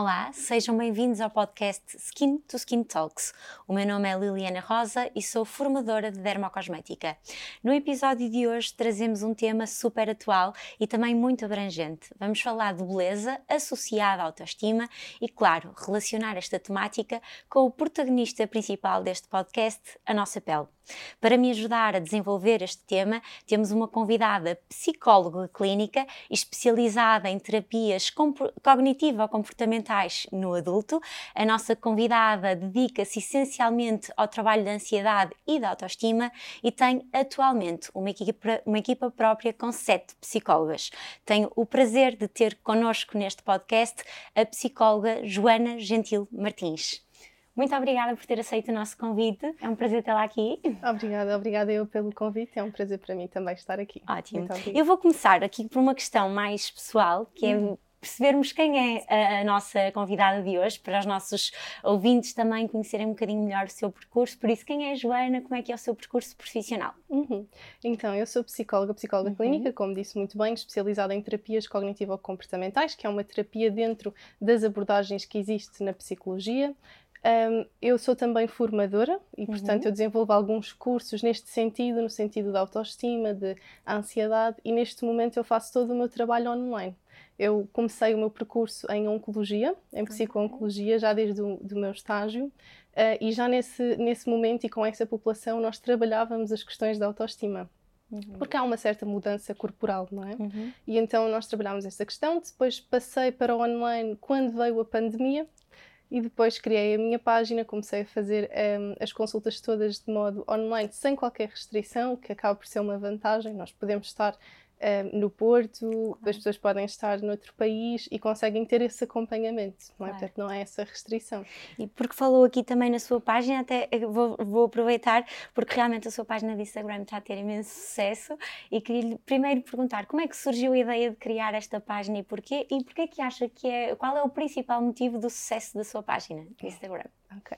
Olá, sejam bem-vindos ao podcast Skin to Skin Talks. O meu nome é Liliana Rosa e sou formadora de dermocosmética. No episódio de hoje trazemos um tema super atual e também muito abrangente. Vamos falar de beleza associada à autoestima e, claro, relacionar esta temática com o protagonista principal deste podcast, a nossa pele. Para me ajudar a desenvolver este tema, temos uma convidada psicóloga clínica especializada em terapias cognitivo-comportamentais no adulto. A nossa convidada dedica-se essencialmente ao trabalho da ansiedade e da autoestima e tem atualmente uma equipa, uma equipa própria com sete psicólogas. Tenho o prazer de ter connosco neste podcast a psicóloga Joana Gentil Martins. Muito obrigada por ter aceito o nosso convite. É um prazer tê-la aqui. Obrigada, obrigada eu pelo convite. É um prazer para mim também estar aqui. Ótimo. Eu vou começar aqui por uma questão mais pessoal, que é hum. percebermos quem é a, a, nossa convidada de hoje, para os nossos ouvintes também conhecerem um bocadinho melhor o seu percurso. Por isso, quem é a Joana? Como é que é o seu percurso profissional? Uhum. Então, eu sou psicóloga, psicóloga uhum. clínica, como disse muito bem, especializada em terapias cognitivo-comportamentais, que é uma terapia dentro das abordagens que existe na psicologia. Um, eu sou também formadora e, portanto, uhum. eu desenvolvo alguns cursos neste sentido, no sentido da autoestima, de ansiedade, e neste momento eu faço todo o meu trabalho online. Eu comecei o meu percurso em oncologia, em psico-oncologia, já desde o do meu estágio, uh, e já nesse, nesse momento e com essa população nós trabalhávamos as questões da autoestima. Uhum. Porque há uma certa mudança corporal, não é? Uhum. E então nós trabalhámos essa questão. Depois passei para o online quando veio a pandemia e depois criei a minha página, comecei a fazer um, as consultas todas de modo online, sem qualquer restrição, que acaba por ser uma vantagem. Nós podemos estar um, no Porto, as pessoas podem estar noutro país e conseguem ter esse acompanhamento, não é? Claro. Portanto, não é essa restrição. E porque falou aqui também na sua página, até vou, vou aproveitar, porque realmente a sua página de Instagram está a ter imenso sucesso e queria-lhe primeiro perguntar como é que surgiu a ideia de criar esta página e porquê, e porquê que acha que é, qual é o principal motivo do sucesso da sua página de Instagram? Ok.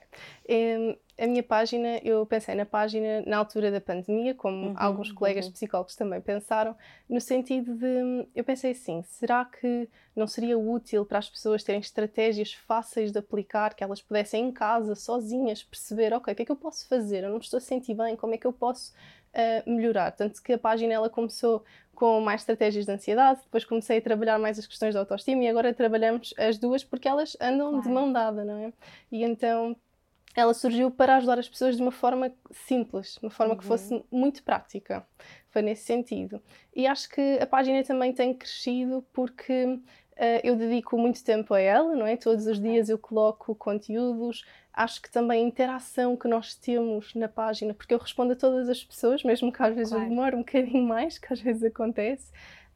Um, a minha página, eu pensei na página na altura da pandemia, como uhum, alguns colegas uhum. psicólogos também pensaram, no sentido de, eu pensei assim, será que não seria útil para as pessoas terem estratégias fáceis de aplicar, que elas pudessem em casa, sozinhas, perceber, ok, o que é que eu posso fazer? Eu não me estou a sentir bem, como é que eu posso uh, melhorar? Tanto que a página ela começou com mais estratégias de ansiedade, depois comecei a trabalhar mais as questões da autoestima e agora trabalhamos as duas porque elas andam claro. de mão dada, não é? E então ela surgiu para ajudar as pessoas de uma forma simples, de uma forma uhum. que fosse muito prática. Foi nesse sentido. E acho que a página também tem crescido porque uh, eu dedico muito tempo a ela, não é? Todos os dias eu coloco conteúdos. Acho que também a interação que nós temos na página, porque eu respondo a todas as pessoas, mesmo que às vezes claro. eu demore um bocadinho mais, que às vezes acontece.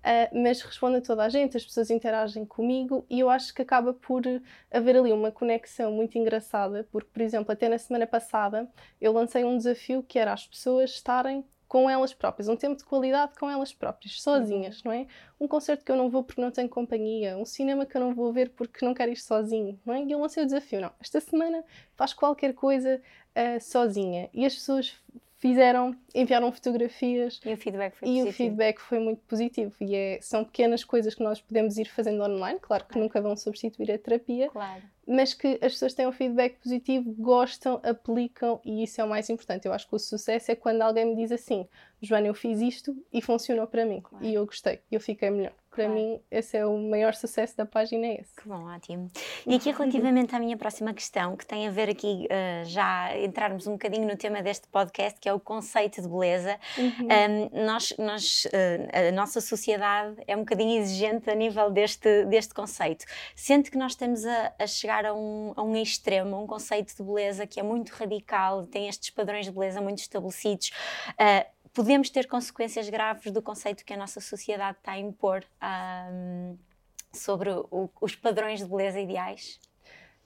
Uh, mas responde a toda a gente, as pessoas interagem comigo e eu acho que acaba por haver ali uma conexão muito engraçada, porque, por exemplo, até na semana passada eu lancei um desafio que era as pessoas estarem com elas próprias, um tempo de qualidade com elas próprias, sozinhas, não é? Um concerto que eu não vou porque não tenho companhia, um cinema que eu não vou ver porque não quero ir sozinho, não é? E eu lancei o desafio, não, esta semana faz qualquer coisa uh, sozinha. E as pessoas fizeram, enviaram fotografias. E o feedback foi e positivo. o feedback foi muito positivo. E é, são pequenas coisas que nós podemos ir fazendo online, claro que claro. nunca vão substituir a terapia, claro. mas que as pessoas têm um feedback positivo, gostam, aplicam e isso é o mais importante. Eu acho que o sucesso é quando alguém me diz assim: Joana, eu fiz isto e funcionou para mim claro. e eu gostei, eu fiquei melhor para claro. mim, esse é o maior sucesso da página, é esse. Que bom, ótimo. E aqui relativamente à minha próxima questão, que tem a ver aqui, uh, já entrarmos um bocadinho no tema deste podcast, que é o conceito de beleza. Uhum. Um, nós, nós uh, a nossa sociedade é um bocadinho exigente a nível deste, deste conceito. Sente que nós estamos a, a chegar a um, a um extremo, a um conceito de beleza que é muito radical, tem estes padrões de beleza muito estabelecidos. Uh, podemos ter consequências graves do conceito que a nossa sociedade está a impor um, sobre o, os padrões de beleza ideais?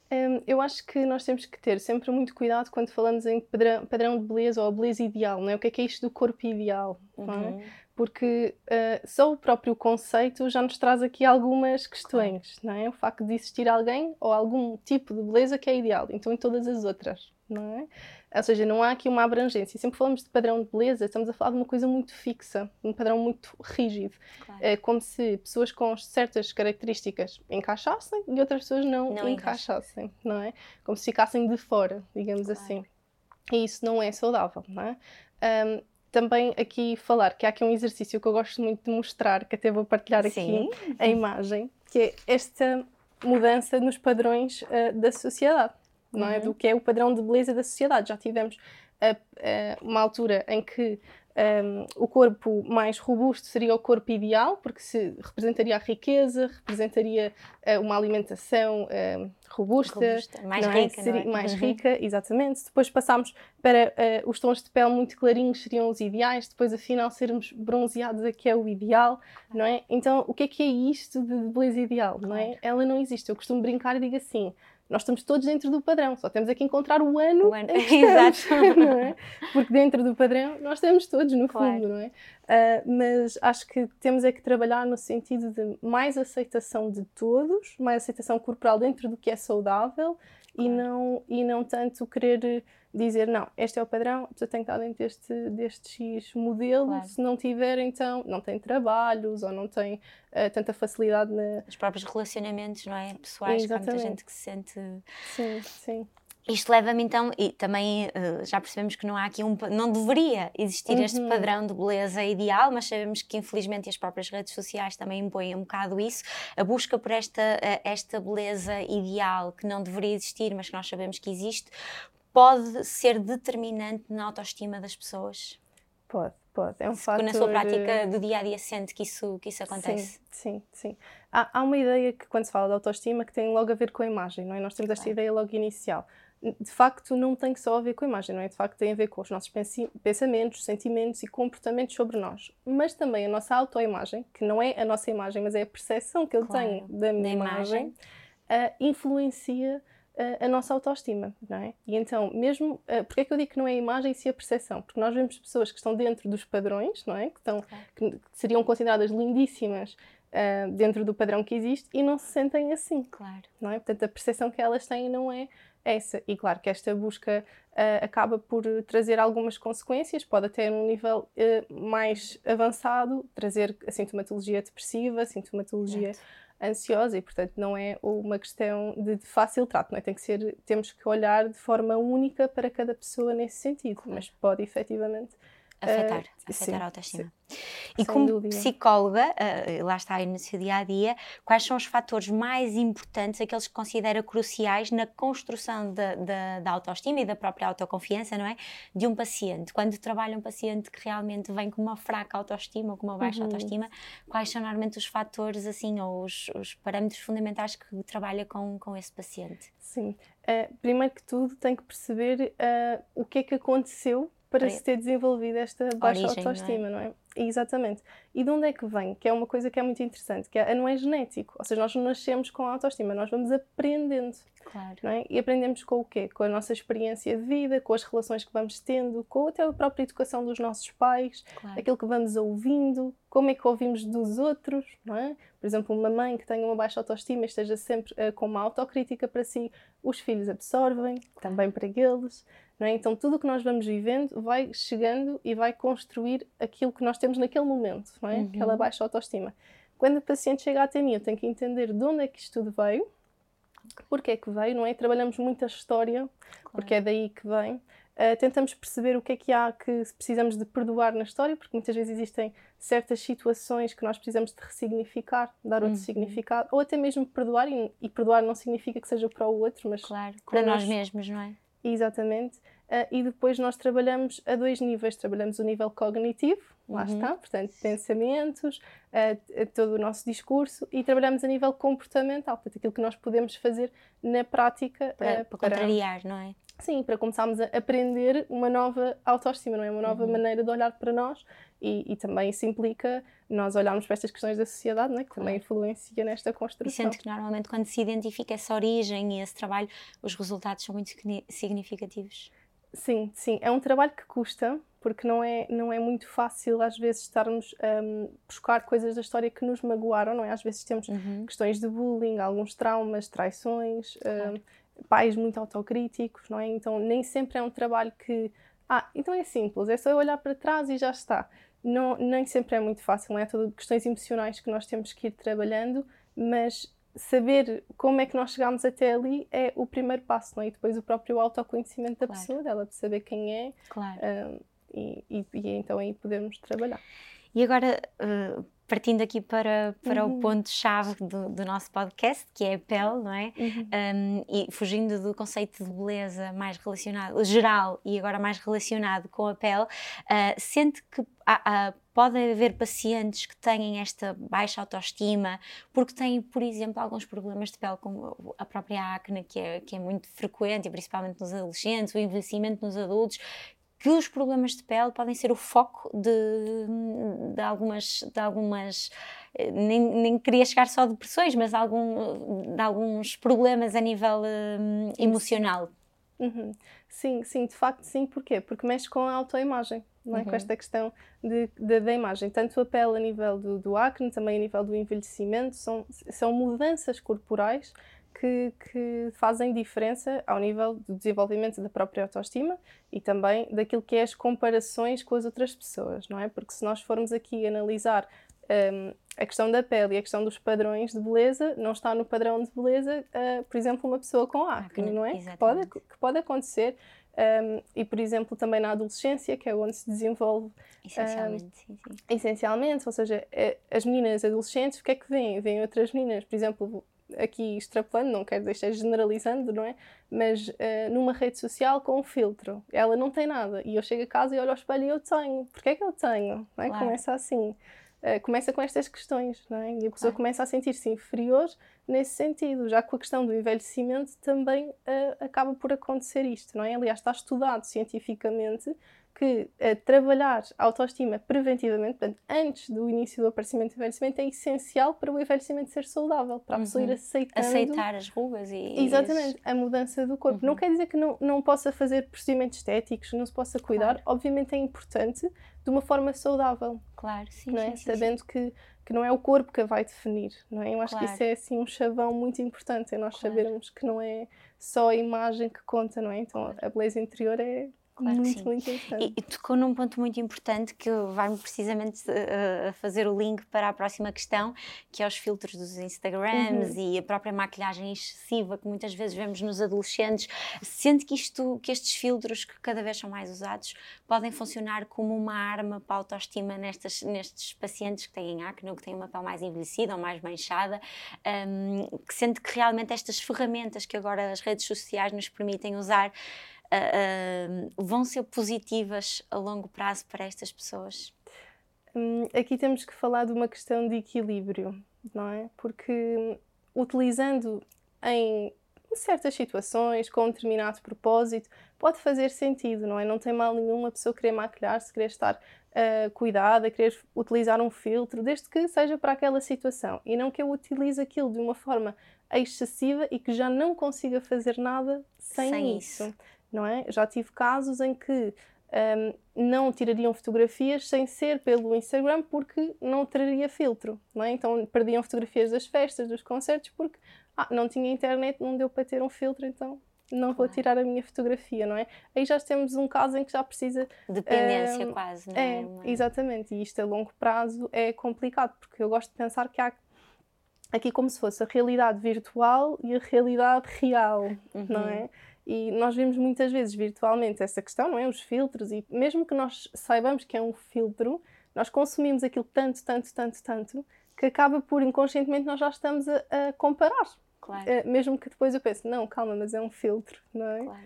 Um, eu acho que nós temos que ter sempre muito cuidado quando falamos em padrão, padrão de beleza ou beleza ideal, não é? O que é que é isto do corpo ideal? É? Uhum. É? Porque uh, só o próprio conceito já nos traz aqui algumas questões, não é? O facto de existir alguém ou algum tipo de beleza que é ideal, então em todas as outras, não é? Ou seja, não há aqui uma abrangência. Sempre falamos de padrão de beleza, estamos a falar de uma coisa muito fixa, um padrão muito rígido. Claro. É como se pessoas com certas características encaixassem e outras pessoas não, não encaixassem, encaixa. não é? Como se ficassem de fora, digamos claro. assim. E isso não é saudável, não é? Um, também aqui falar que há aqui um exercício que eu gosto muito de mostrar, que até vou partilhar Sim. aqui a imagem, que é esta mudança nos padrões uh, da sociedade não é? Uhum. Do que é o padrão de beleza da sociedade. Já tivemos a, a, uma altura em que um, o corpo mais robusto seria o corpo ideal, porque se representaria a riqueza, representaria uh, uma alimentação uh, robusta, robusta, mais é? rica, seria, é? mais uhum. rica, exatamente. Depois passámos para uh, os tons de pele muito clarinhos seriam os ideais, depois afinal sermos bronzeados é que é o ideal, não é? Então o que é que é isto de beleza ideal, não é? Ela não existe. Eu costumo brincar e digo assim: nós estamos todos dentro do padrão, só temos é que encontrar o ano, o ano. Exato. não é? Porque dentro do padrão nós estamos todos, no claro. fundo, não é? Uh, mas acho que temos é que trabalhar no sentido de mais aceitação de todos, mais aceitação corporal dentro do que é saudável claro. e, não, e não tanto querer dizer, não, este é o padrão, a pessoa tem que estar dentro deste, deste X modelo, claro. se não tiver, então não tem trabalhos ou não tem uh, tanta facilidade na... Os próprios relacionamentos, não é? Pessoais, Exatamente. há muita gente que se sente... Sim, sim. Isto leva-me então, e também uh, já percebemos que não há aqui um, não deveria existir uhum. este padrão de beleza ideal, mas sabemos que infelizmente as próprias redes sociais também impõem um bocado isso, a busca por esta, uh, esta beleza ideal que não deveria existir, mas que nós sabemos que existe, pode ser determinante na autoestima das pessoas? Pode, pode. É um Se fator... na sua prática do dia a dia sente que isso, que isso acontece? Sim, sim, sim. Há, há, uma ideia que quando se fala de autoestima que tem logo a ver com a imagem, não é? Nós temos esta claro. ideia logo inicial. De facto, não tem só a ver com a imagem, não é? De facto, tem a ver com os nossos pensamentos, sentimentos e comportamentos sobre nós. Mas também a nossa autoimagem, que não é a nossa imagem, mas é a percepção que eu claro. tenho da minha da imagem, imagem uh, influencia a, nossa autoestima, não é? E então, mesmo, uh, porque é que eu digo que não é a imagem, se a percepção? Porque nós vemos pessoas que estão dentro dos padrões, não é? Que, estão, que, que seriam consideradas lindíssimas uh, dentro do padrão que existe e não se sentem assim. Claro. Não é? Portanto, a percepção que elas têm não é essa. E claro que esta busca uh, acaba por trazer algumas consequências, pode até num nível uh, mais avançado trazer a sintomatologia depressiva, sintomatologia ansiosa e, portanto, não é uma questão de, de fácil trato, não é? Tem que ser, temos que olhar de forma única para cada pessoa nesse sentido, mas pode efetivamente afetar, uh, afetar sim, a autoestima. Sim. E Sem como dúvida. psicóloga, uh, lá está aí no seu dia a dia, quais são os fatores mais importantes, aqueles que considera cruciais na construção da, autoestima e da própria autoconfiança, não é? De um paciente. Quando trabalha um paciente que realmente vem com uma fraca autoestima ou com uma baixa uhum. autoestima, quais são normalmente os fatores, assim, ou os, os parâmetros fundamentais que trabalha com, com esse paciente? Sim. Uh, primeiro que tudo, tem que perceber uh, o que é que aconteceu para se ter desenvolvido esta baixa Origem, autoestima, não é? não é? Exatamente. E de onde é que vem? Que é uma coisa que é muito interessante, que é, não é genético. Ou seja, nós não nascemos com autoestima, nós vamos aprendendo. Claro. Não é? E aprendemos com o quê? Com a nossa experiência de vida, com as relações que vamos tendo, com até a própria educação dos nossos pais, claro. aquilo que vamos ouvindo, como é que ouvimos dos outros, não é? Por exemplo, uma mãe que tenha uma baixa autoestima e esteja sempre uh, com uma autocrítica para si, os filhos absorvem, claro. também para eles. É? Então, tudo o que nós vamos vivendo vai chegando e vai construir aquilo que nós temos naquele momento, é? Uhum. aquela baixa autoestima. Quando o paciente chega até mim, eu tenho que entender de onde é que isto tudo veio, porque é que veio, não é? Trabalhamos muito a história, claro. porque é daí que vem. Uh, tentamos perceber o que é que há que precisamos de perdoar na história, porque muitas vezes existem certas situações que nós precisamos de ressignificar, dar outro uhum. significado, ou até mesmo perdoar, e, e, perdoar não significa que seja para o outro, mas claro, para nós, nós mesmos, não é? Exatamente. Uh, e depois nós trabalhamos a dois níveis. Trabalhamos o nível cognitivo, lá uhum. está, portanto, pensamentos, uh, todo o nosso discurso, e trabalhamos a nível comportamental, portanto, aquilo que nós podemos fazer na prática. Para, uh, para contrariar, não é? Sim, para começarmos a aprender uma nova autoestima, não é? Uma nova uhum. maneira de olhar para nós e, e, também isso implica nós olharmos para estas questões da sociedade, não é? que também influencia nesta construção. E sendo que normalmente quando se identifica essa origem e esse trabalho, os resultados são muito significativos. Sim, sim. É um trabalho que custa, porque não é, não é muito fácil às vezes estarmos a um, buscar coisas da história que nos magoaram, não é? Às vezes temos uhum. questões de bullying, alguns traumas, traições, claro. um, pais muito autocríticos, não é? Então nem sempre é um trabalho que, ah, então é simples, é só olhar para trás e já está. Não, nem sempre é muito fácil, não é? Todas questões emocionais que nós temos que ir trabalhando, mas saber como é que nós chegamos até ali é o primeiro passo, não é? E depois o próprio autoconhecimento da claro. pessoa, dela, de saber quem é. Claro. Um, e, e, e, então aí podemos trabalhar. E agora, uh, partindo aqui para, para uhum. o ponto-chave do, do, nosso podcast, que é a pele, não é? Uhum. Um, e fugindo do conceito de beleza mais relacionado, geral e agora mais relacionado com a pele, uh, sente que há, há, pode haver pacientes que têm esta baixa autoestima porque têm, por exemplo, alguns problemas de pele, como a própria acne, que é, que é muito frequente, e principalmente nos adolescentes, o envelhecimento nos adultos, que os problemas de pele podem ser o foco de, de algumas, de algumas eh, nem, nem queria chegar só a depressões, mas algum, de alguns problemas a nível um, emocional. Uhum. Sim, sim, de facto sim. Porquê? Porque mexe com a autoimagem, não é? Uhum. Com esta questão de, de, da imagem. Tanto a pele a nível do, do acne, também a nível do envelhecimento, são, são mudanças corporais que, que, fazem diferença ao nível do desenvolvimento da própria autoestima e também daquilo que é as comparações com as outras pessoas, não é? Porque se nós formos aqui analisar um, a questão da pele e a questão dos padrões de beleza, não está no padrão de beleza, uh, por exemplo, uma pessoa com acne, não é? Que pode, que pode acontecer. Um, e, por exemplo, também na adolescência, que é onde se desenvolve essencialmente, um, sim, sim. essencialmente ou seja, eh, as meninas adolescentes, o que é que vêm? Vêm outras meninas, por exemplo, aqui extrapolando, não quero deixar generalizando, não é? Mas uh, numa rede social com um filtro, ela não tem nada. E eu chego a casa e olho ao espelho e eu tenho. Porquê é que eu tenho? É? Claro. Começa assim. Uh, começa com estas questões, não é? E a pessoa claro. começa a sentir-se inferior nesse sentido, já com a questão do envelhecimento também uh, acaba por acontecer isto, não é? Aliás, está estudado cientificamente que uh, trabalhar a autoestima preventivamente, portanto, antes do início do aparecimento do envelhecimento, é essencial para o envelhecimento ser saudável, para a uhum. pessoa ir aceitando... Aceitar as rugas e... Exatamente, a mudança do corpo. Uhum. Não quer dizer que não, não possa fazer procedimentos estéticos, não se possa cuidar. Claro. Obviamente é importante de uma forma saudável. Claro, sim, não é? sim, Sabendo sim. Que, que não é o corpo que a vai definir, não é? Eu acho claro. que isso é assim um chavão muito importante, é nós claro. sabermos que não é só a imagem que conta, não é? Então a beleza interior é Claro muito, sim. muito E, e, tocou num ponto muito importante que vai-me precisamente uh, fazer o link para a próxima questão, que é os filtros dos Instagrams uhum. e a própria maquilhagem excessiva que muitas vezes vemos nos adolescentes. Sente que, isto, que estes filtros, que cada vez são mais usados, podem funcionar como uma arma para a autoestima nestas, nestes pacientes que têm acne ou que têm uma pele mais envelhecida ou mais manchada, um, que sente que realmente estas ferramentas que agora as redes sociais nos permitem usar uh, vão ser positivas a longo prazo para estas pessoas? Hum, aqui temos que falar de uma questão de equilíbrio, não é? Porque utilizando em certas situações, com um determinado propósito, pode fazer sentido, não é? Não tem mal nenhum a pessoa querer maquilhar-se, querer estar uh, cuidada, querer utilizar um filtro, desde que seja para aquela situação e não que eu utilize aquilo de uma forma excessiva e que já não consiga fazer nada sem, sem isso. isso não é? Já tive casos em que um, não tirariam fotografias sem ser pelo Instagram porque não traria filtro, não é? Então perdiam fotografias das festas, dos concertos porque ah, não tinha internet, não deu para ter um filtro, então não vou tirar a minha fotografia, não é? Aí já temos um caso em que já precisa. Dependência um, quase, não é? É, exatamente. E isto a longo prazo é complicado, porque eu gosto de pensar que há aqui como se fosse a realidade virtual e a realidade real, uhum. não é? E nós vemos muitas vezes virtualmente essa questão, não é? Os filtros, e mesmo que nós saibamos que é um filtro, nós consumimos aquilo tanto, tanto, tanto, tanto, que acaba por inconscientemente nós já estamos a, a comparar. Claro. Uh, mesmo que depois eu pense, não, calma, mas é um filtro, não é? Claro.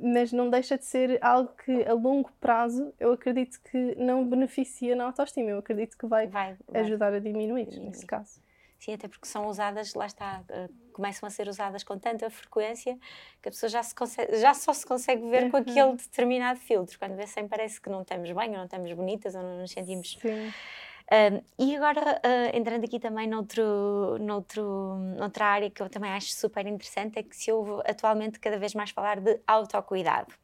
Mas não deixa de ser algo que a longo prazo eu acredito que não beneficia na autoestima, eu acredito que vai, vai, vai. ajudar a diminuir, diminuir, nesse caso. Sim, até porque são usadas, lá está, uh, começam a ser usadas com tanta frequência que a pessoa já, se consegue, já só se consegue ver uhum. com aquele determinado filtro. Quando vê sem parece que não estamos bem, ou não estamos bonitas, ou não nos sentimos. Sim. Um, e agora, uh, entrando aqui também noutro, noutro, noutra área que eu também acho super interessante, é que se ouve atualmente cada vez mais falar de autocuidado.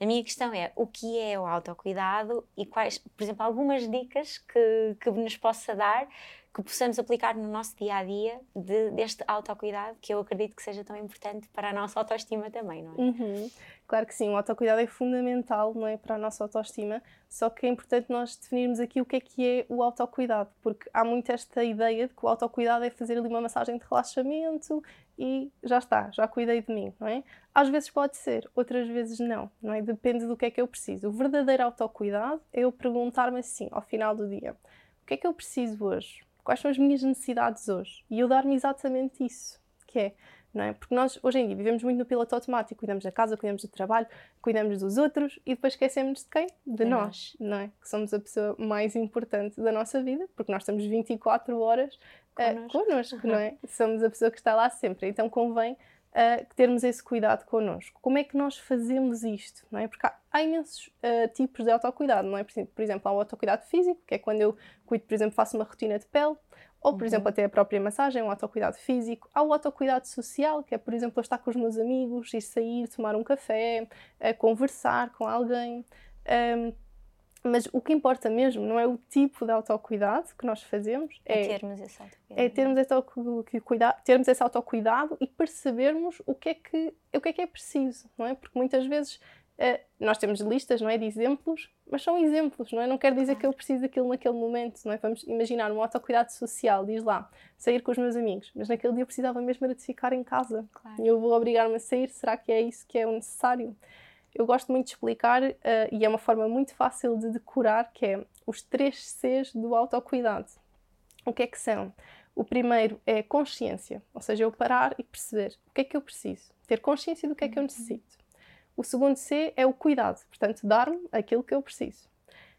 A minha questão é, o que é o autocuidado e quais, por exemplo, algumas dicas que, que nos possa dar que possamos aplicar no nosso dia a dia de, deste autocuidado, que eu acredito que seja tão importante para a nossa autoestima também, não é? Uhum. Claro que sim, o autocuidado é fundamental não é, para a nossa autoestima, só que é importante nós definirmos aqui o que é que é o autocuidado, porque há muito esta ideia de que o autocuidado é fazer ali uma massagem de relaxamento e já está, já cuidei de mim, não é? Às vezes pode ser, outras vezes não, não é? Depende do que é que eu preciso. O verdadeiro autocuidado é eu perguntar-me assim, ao final do dia, o que é que eu preciso hoje? Quais são as minhas necessidades hoje e eu dar-me exatamente isso, que é, não é? Porque nós hoje em dia vivemos muito no piloto automático, cuidamos da casa, cuidamos do trabalho, cuidamos dos outros e depois esquecemos de quem? De, nós, não é? Que somos a pessoa mais importante da nossa vida, porque nós estamos 24 horas connosco, uh, connosco não é? Somos a pessoa que está lá sempre, então convém uh, termos esse cuidado connosco. Como é que nós fazemos isto? Não é? Porque há, há imensos uh, tipos de autocuidado, não é? Por exemplo, há o autocuidado físico, que é quando eu cuido, por exemplo, faço uma rotina de pele, ou, por uhum. exemplo, até a própria massagem, um autocuidado físico. Há o autocuidado social, que é, por exemplo, eu estar com os meus amigos, ir sair, tomar um café, uh, conversar com alguém. Um, mas o que importa mesmo não é o tipo de autocuidado que nós fazemos, é, é termos esse autocuidado. É termos esse, autocuidado, termos esse autocuidado e percebermos o que, é que, o que é que é preciso, não é? Porque muitas vezes nós temos listas, não é, de exemplos, mas são exemplos, não é? Não quer dizer que eu preciso daquilo naquele momento, não é? Vamos imaginar um autocuidado social, diz lá, sair com os meus amigos, mas naquele dia eu precisava mesmo de ficar em casa. Claro. E eu vou obrigar-me a sair, será que é isso que é o necessário? eu gosto muito de explicar, uh, e é uma forma muito fácil de decorar, que é os três Cs do autocuidado. O que é que são? O primeiro é consciência, ou seja, eu parar e perceber o que é que eu preciso, ter consciência do que é que eu necessito. O segundo C é o cuidado, portanto, dar-me aquilo que eu preciso.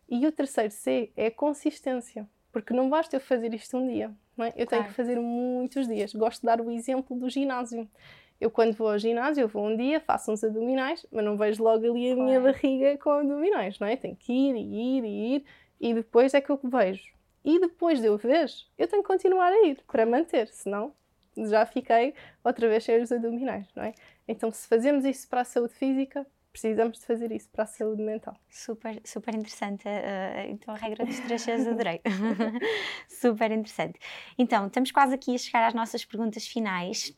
E o terceiro C é a consistência, porque não basta eu fazer isto um dia, não é? eu claro. tenho que fazer muitos dias. Gosto de dar o exemplo do ginásio. Eu, quando vou ao ginásio, eu vou um dia, faço uns abdominais, mas não vejo logo ali a claro. minha barriga com abdominais, não é? Tenho que ir e ir e ir, e depois é que eu vejo. E depois de eu ver, eu tenho que continuar a ir para manter, senão já fiquei outra vez cheio os abdominais, não é? Então, se fazemos isso para a saúde física, precisamos de fazer isso para a saúde mental. Super, super interessante. Uh, então, a regra dos três Cs adorei. super interessante. Então, estamos quase aqui a chegar às nossas perguntas finais.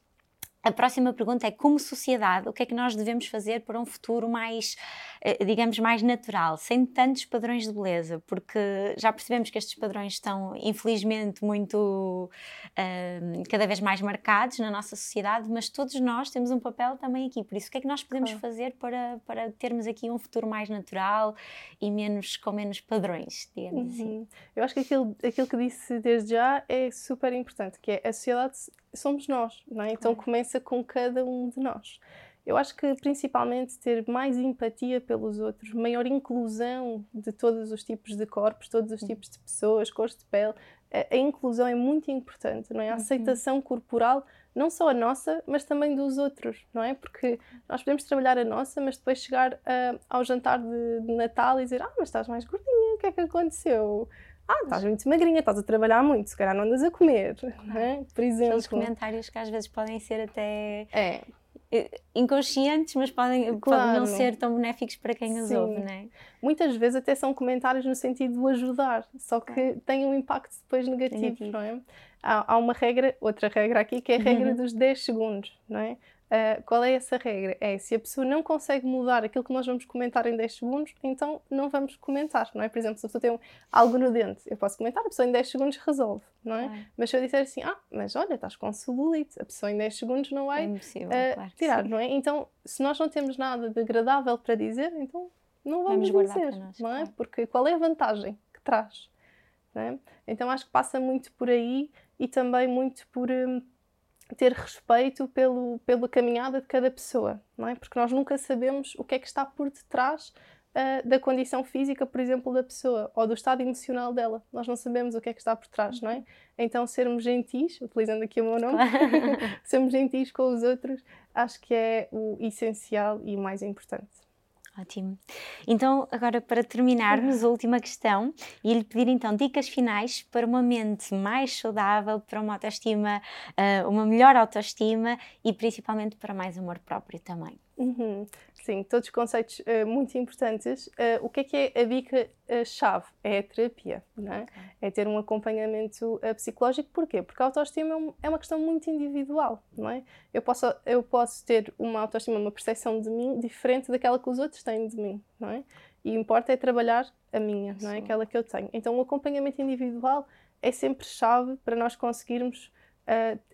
A próxima pergunta é: como sociedade, o que é que nós devemos fazer para um futuro mais, eh, digamos, mais natural, sem tantos padrões de beleza? Porque já percebemos que estes padrões estão, infelizmente, muito uh, cada vez mais marcados na nossa sociedade, mas todos nós temos um papel também aqui. Por isso, o que é que nós podemos claro. fazer para, para termos aqui um futuro mais natural e menos com menos padrões, digamos uhum. assim? Eu acho que aquilo, aquilo que disse desde já é super importante, que é a sociedade somos nós, não é? Então começa com cada um de nós. Eu acho que principalmente ter mais empatia pelos outros, maior inclusão de todos os tipos de corpos, todos os tipos de pessoas, cores de pele. A, a inclusão é muito importante, não é? A uhum. aceitação corporal, não só a nossa, mas também dos outros, não é? Porque nós podemos trabalhar a nossa, mas depois chegar uh, ao jantar de, de Natal e dizer: Ah, mas estás mais gordinha, o que é que aconteceu? Ah, estás muito magrinha, estás a trabalhar muito, se calhar não andas a comer, não é? Por exemplo. Aqueles comentários que às vezes podem ser até é. inconscientes, mas podem, claro. podem não ser tão benéficos para quem os ouve, não é? Muitas vezes até são comentários no sentido de ajudar, só que claro. têm um impacto depois negativo, negativo. não é? Há, há, uma regra, outra regra aqui, que é a regra uhum. dos 10 segundos, não é? Uh, qual é essa regra? É se a pessoa não consegue mudar aquilo que nós vamos comentar em 10 segundos, então não vamos comentar, não é? Por exemplo, se a pessoa tem um, algo no dente, eu posso comentar, a pessoa em 10 segundos resolve, não é? Mas se eu disser assim, ah, mas olha, estás com celulite, a pessoa em 10 segundos não vai é uh, claro tirar, não é? Então, se nós não temos nada de agradável para dizer, então não vamos, vamos dizer, nós, não é? Claro. Porque qual é a vantagem que traz? É? Então acho que passa muito por aí e também muito por. Um, ter respeito pelo, pela caminhada de cada pessoa, não é? Porque nós nunca sabemos o que é que está por detrás uh, da condição física, por exemplo, da pessoa ou do estado emocional dela. Nós não sabemos o que é que está por trás, não é? Então, sermos gentis, utilizando aqui o meu nome, sermos gentis com os outros, acho que é o essencial e o mais importante. Ótimo. Então, agora para terminarmos, a última questão, e lhe pedir então dicas finais para uma mente mais saudável, para uma autoestima, uh, uma melhor autoestima e principalmente para mais amor próprio também. Uhum. Sim, todos conceitos uh, muito importantes. Uh, o que é que é a dica-chave? É a terapia, não é? Okay. É ter um acompanhamento uh, psicológico. Porquê? Porque a autoestima é, é uma questão muito individual, não é? Eu posso, eu posso ter uma autoestima, uma percepção de mim diferente daquela que os outros têm de mim, não é? E importa é trabalhar a minha, não é? Aquela que eu tenho. Então, o acompanhamento individual é sempre chave para nós conseguirmos uh,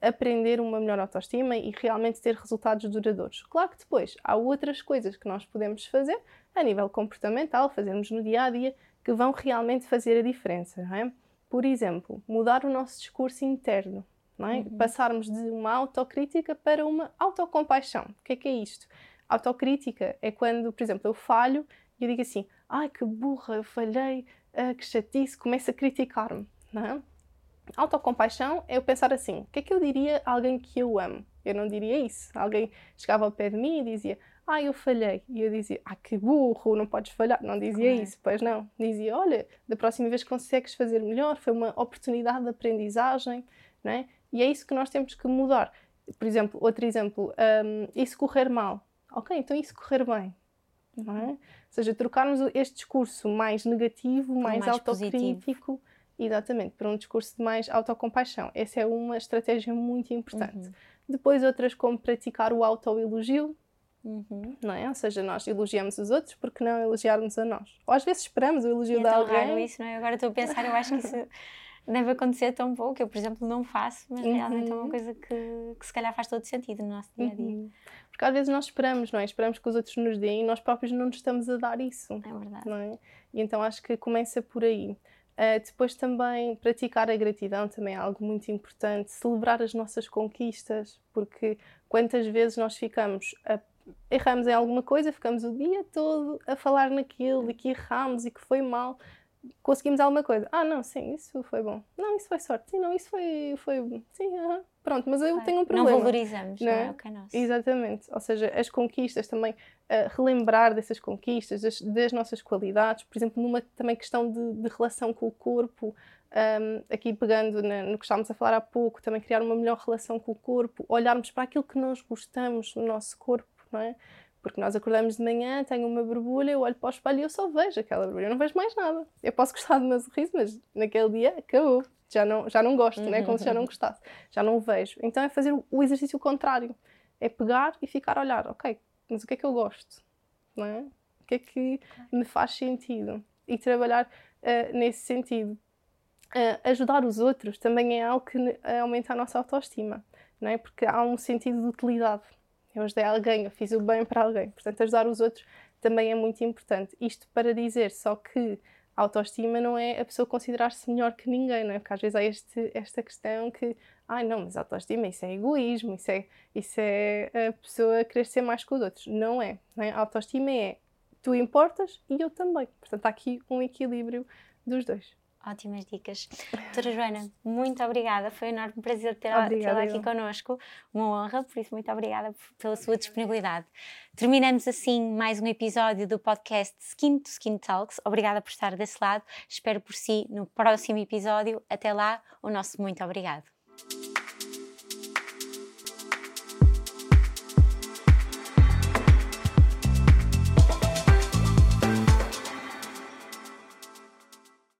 aprender uma melhor autoestima e realmente ter resultados duradouros. Claro que depois há outras coisas que nós podemos fazer a nível comportamental, fazermos no dia a dia, que vão realmente fazer a diferença. Não é? Por exemplo, mudar o nosso discurso interno. É? Uhum. Passarmos de uma autocrítica para uma autocompaixão. O que é que é isto? Autocrítica é quando, por exemplo, eu falho e eu digo assim: ai que burra, eu falhei, uh, que chatice, começo a criticar-me. Não é? Autocompaixão é eu pensar assim: o que é que eu diria a alguém que eu amo? Eu não diria isso. Alguém chegava ao pé de mim e dizia: Ah, eu falhei. E eu dizia: Ah, que burro, não podes falhar. Não dizia isso, pois não. Dizia: Olha, da próxima vez consegues fazer melhor, foi uma oportunidade de aprendizagem, não é? E é isso que nós temos que mudar. Por exemplo, outro exemplo: um, se correr mal? Ok, então se correr bem? Não é? Ou seja, trocarmos este discurso mais negativo, mais, mais autocrítico. Positivo Exatamente, para um discurso de mais autocompaixão. Essa é uma estratégia muito importante. Uhum. Depois, outras como praticar o autoelogio, uhum. não é? Ou seja, nós elogiamos os outros, porque não elogiarmos a nós? Ou às vezes esperamos o elogio é de alguém. Raro isso, não é? Agora estou a pensar, eu acho que isso deve acontecer tão pouco. Eu, por exemplo, não faço, mas uhum. realmente é uma coisa que, que se calhar faz todo sentido no nosso dia a dia. Uhum. Porque às vezes nós esperamos, não é? Esperamos que os outros nos deem e nós próprios não nos estamos a dar isso. É verdade. Não é? E então acho que começa por aí. Uh, depois também praticar a gratidão também é algo muito importante, celebrar as nossas conquistas, porque quantas vezes nós ficamos a, erramos em alguma coisa, ficamos o dia todo a falar naquilo e que erramos e que foi mal, conseguimos alguma coisa. Ah, não, sim, isso foi bom. Não, isso foi sorte. Sim, não, isso foi, foi sim, uh -huh. pronto, mas eu tenho um problema. Não valorizamos, não, é? é nosso. Exatamente. Ou seja, as conquistas também, uh, relembrar dessas conquistas, das, das, nossas qualidades, por exemplo, numa também questão de, de relação com o corpo, um, aqui pegando na, no que estávamos a falar há pouco, também criar uma melhor relação com o corpo, olharmos para aquilo que nós gostamos no nosso corpo, não é? Porque nós acordamos de manhã, tenho uma borbulha, eu olho para o espelho e eu só vejo aquela borbulha, eu não vejo mais nada. Eu posso gostar do meu sorriso, mas naquele dia acabou. Já não, já não gosto, uhum. né? como se já não gostasse. Já não o vejo. Então é fazer o exercício contrário. É pegar e ficar a olhar, ok, mas o que é que eu gosto? Não é? O que é que me faz sentido? E trabalhar uh, nesse sentido. Uh, ajudar os outros também é algo que aumenta a nossa autoestima, não é? Porque há um sentido de utilidade eu ajudei alguém, eu fiz o bem para alguém. Portanto, ajudar os outros também é muito importante. Isto para dizer só que a autoestima não é a pessoa considerar-se melhor que ninguém, não é? Porque às vezes há este, esta questão que, ai ah, não, mas autoestima isso é egoísmo, isso é, isso é a pessoa querer ser mais que os outros. Não é, não é? A autoestima é tu importas e eu também. Portanto, há aqui um equilíbrio dos dois. Ótimas dicas. Doutora Joana, muito obrigada. Foi um enorme prazer tê-la tê aqui connosco. Uma honra, por isso, muito obrigada pela sua disponibilidade. Terminamos assim mais um episódio do podcast Skin to Skin Talks. Obrigada por estar desse lado. Espero por si no próximo episódio. Até lá, o nosso muito obrigado.